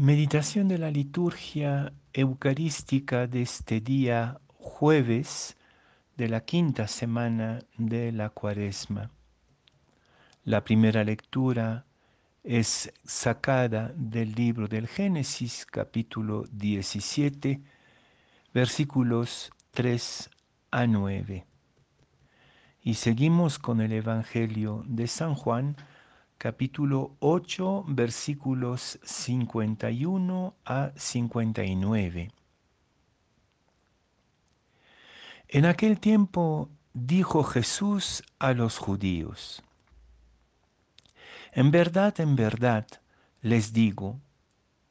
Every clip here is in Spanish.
Meditación de la liturgia eucarística de este día jueves de la quinta semana de la cuaresma. La primera lectura es sacada del libro del Génesis capítulo 17 versículos 3 a 9. Y seguimos con el Evangelio de San Juan capítulo 8, versículos 51 a 59. En aquel tiempo dijo Jesús a los judíos, En verdad, en verdad, les digo,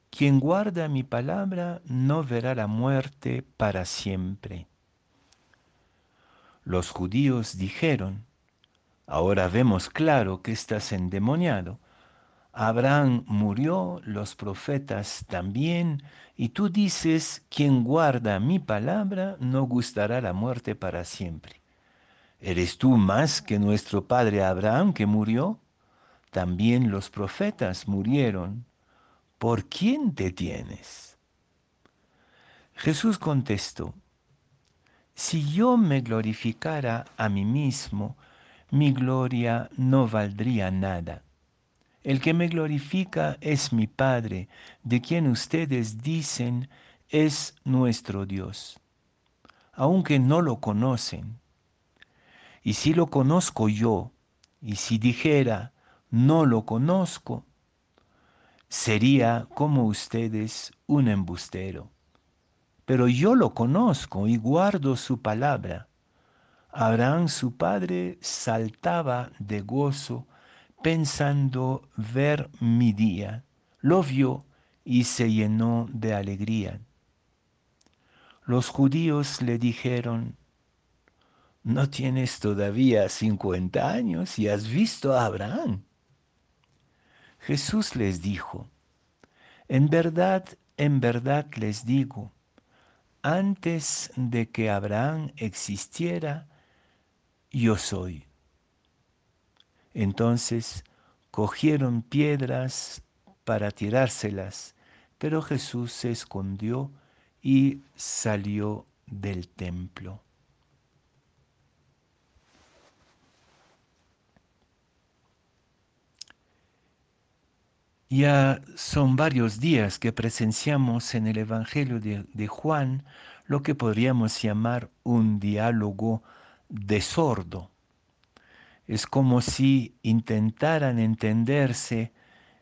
quien guarda mi palabra no verá la muerte para siempre. Los judíos dijeron, Ahora vemos claro que estás endemoniado. Abraham murió, los profetas también, y tú dices, quien guarda mi palabra no gustará la muerte para siempre. ¿Eres tú más que nuestro padre Abraham que murió? También los profetas murieron. ¿Por quién te tienes? Jesús contestó, si yo me glorificara a mí mismo, mi gloria no valdría nada. El que me glorifica es mi Padre, de quien ustedes dicen es nuestro Dios, aunque no lo conocen. Y si lo conozco yo, y si dijera no lo conozco, sería como ustedes un embustero. Pero yo lo conozco y guardo su palabra. Abraham su padre saltaba de gozo pensando ver mi día. Lo vio y se llenó de alegría. Los judíos le dijeron, ¿no tienes todavía cincuenta años y has visto a Abraham? Jesús les dijo, en verdad, en verdad les digo, antes de que Abraham existiera, yo soy. Entonces cogieron piedras para tirárselas, pero Jesús se escondió y salió del templo. Ya son varios días que presenciamos en el Evangelio de, de, Juan lo que podríamos llamar un diálogo de sordo. Es como si intentaran entenderse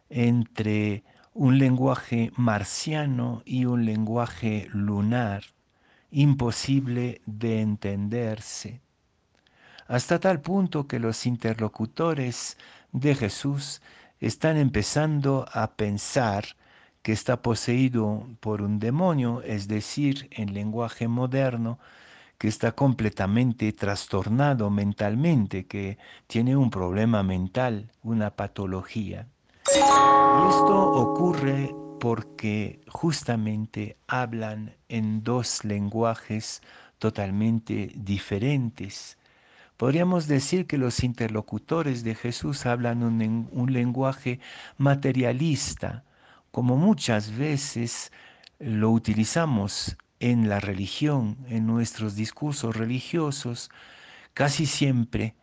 entre un lenguaje marciano y un lenguaje lunar, imposible de entenderse, hasta tal punto que los interlocutores de Jesús están empezando a pensar que está poseído por un demonio, es decir, en lenguaje moderno, que está completamente trastornado mentalmente, que tiene un problema mental, una patología. Y esto ocurre porque justamente hablan en dos lenguajes totalmente diferentes. Podríamos decir que los interlocutores de Jesús hablan un, un lenguaje materialista, como muchas veces lo utilizamos en la religión, en nuestros discursos religiosos, casi siempre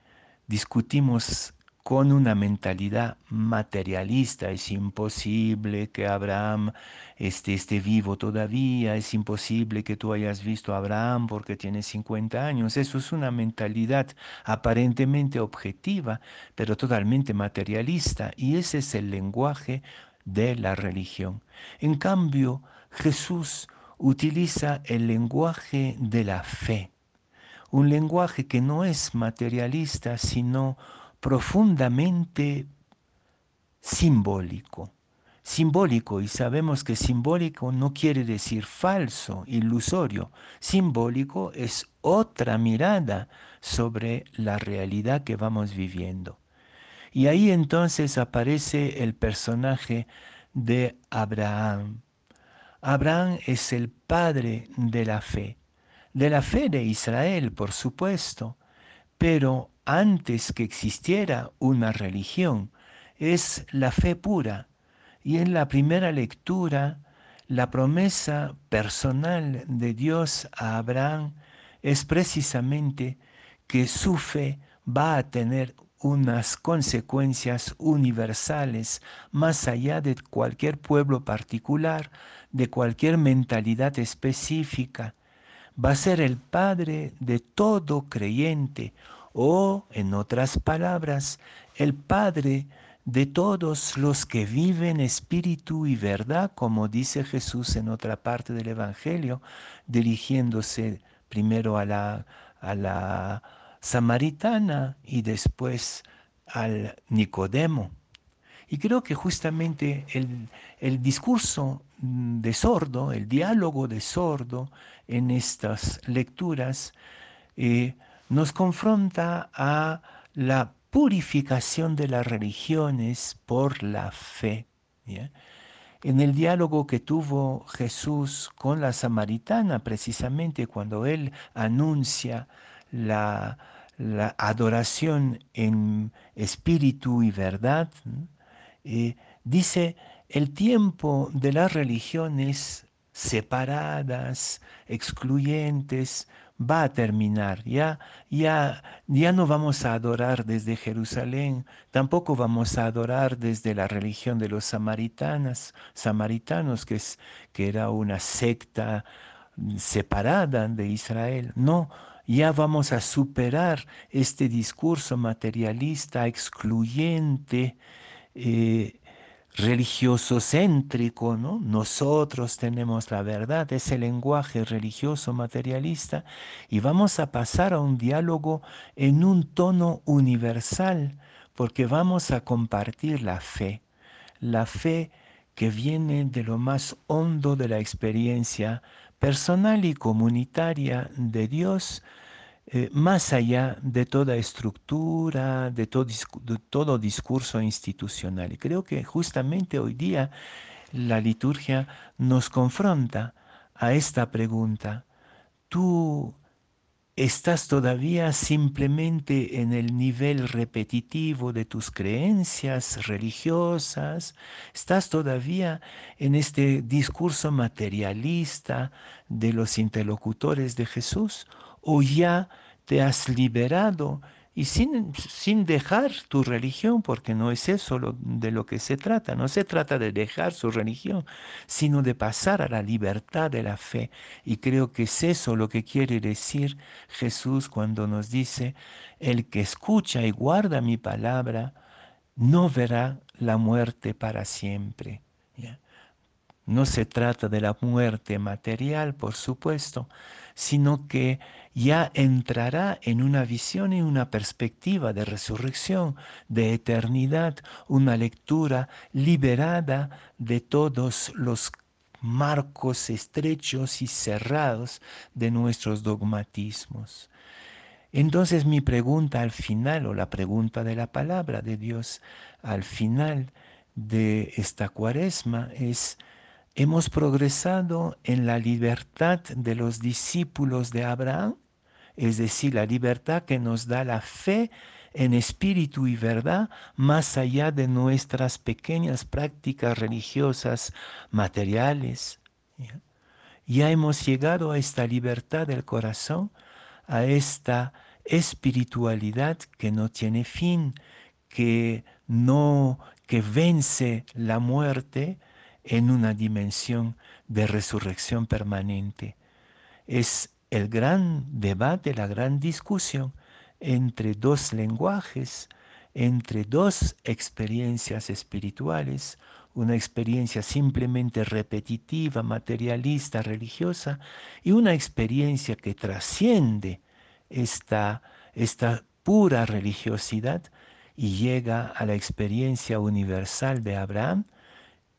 discutimos con una mentalidad materialista. Es imposible que Abraham esté, esté, vivo todavía, es imposible que tú hayas visto a Abraham porque tiene 50 años. Eso es una mentalidad aparentemente objetiva, pero totalmente materialista. Y ese es el lenguaje de la religión. En cambio, Jesús utiliza el lenguaje de la fe, un lenguaje que no es materialista, sino profundamente simbólico. Simbólico, y sabemos que simbólico no quiere decir falso, ilusorio. Simbólico es otra mirada sobre la realidad que vamos viviendo. Y ahí entonces aparece el personaje de Abraham, Abraham es el padre de la fe, de la fe de Israel, por supuesto, pero antes que existiera una religión, es la fe pura, Y en la primera lectura, la promesa personal de Dios a Abraham es precisamente que su fe va a tener unas consecuencias universales más allá de cualquier pueblo particular, de cualquier mentalidad específica. Va a ser el Padre de todo creyente o, en otras palabras, el Padre de todos los que viven espíritu y verdad, como dice Jesús en otra parte del Evangelio, dirigiéndose primero a la, a la samaritana y después al Nicodemo. Y creo que justamente el, discurso de sordo, el diálogo de sordo en estas lecturas, eh, nos confronta a la purificación de las religiones por la fe. En el diálogo que tuvo Jesús con la samaritana, precisamente cuando él anuncia la, la adoración en espíritu y verdad, eh, dice, el tiempo de las religiones separadas, excluyentes, va a terminar. Ya, ya, ya no vamos a adorar desde Jerusalén, tampoco vamos a adorar desde la religión de los samaritanos, samaritanos que, es, que era una secta separada de Israel. No, ya vamos a superar este discurso materialista, excluyente, eh, religioso céntrico, ¿no? Nosotros tenemos la verdad, ese lenguaje religioso materialista, y vamos a pasar a un diálogo en un tono universal, porque vamos a compartir la fe, la fe que viene de lo más hondo de la experiencia personal y comunitaria de Dios, eh, más allá de toda estructura, de todo, de todo discurso institucional. Y creo que justamente hoy día la liturgia nos confronta a esta pregunta. ¿Tú estás todavía simplemente en el nivel repetitivo de tus creencias religiosas, estás todavía en este discurso materialista de los interlocutores de Jesús o ya te has liberado y sin, sin, dejar tu religión, porque no es eso de lo que se trata, no se trata de dejar su religión, sino de pasar a la libertad de la fe. Y creo que es eso lo que quiere decir Jesús cuando nos dice, el que escucha y guarda mi palabra, no verá la muerte para siempre. No se trata de la muerte material, por supuesto, sino que ya entrará en una visión y una perspectiva de resurrección, de eternidad, una lectura liberada de todos los marcos estrechos y cerrados de nuestros dogmatismos. Entonces mi pregunta al final, o la pregunta de la palabra de Dios al final de esta cuaresma es, hemos progresado en la libertad de los discípulos de Abraham, es decir, la libertad que nos da la fe en espíritu y verdad, más allá de nuestras pequeñas prácticas religiosas materiales. Ya hemos llegado a esta libertad del corazón, a esta espiritualidad que no tiene fin, que no que vence la muerte, en una dimensión de resurrección permanente. Es el gran debate, la gran discusión entre dos lenguajes, entre dos experiencias espirituales, una experiencia simplemente repetitiva, materialista, religiosa, y una experiencia que trasciende esta, esta pura religiosidad y llega a la experiencia universal de Abraham,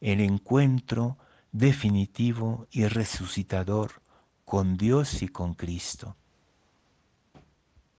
el encuentro definitivo y resucitador con Dios y con Cristo.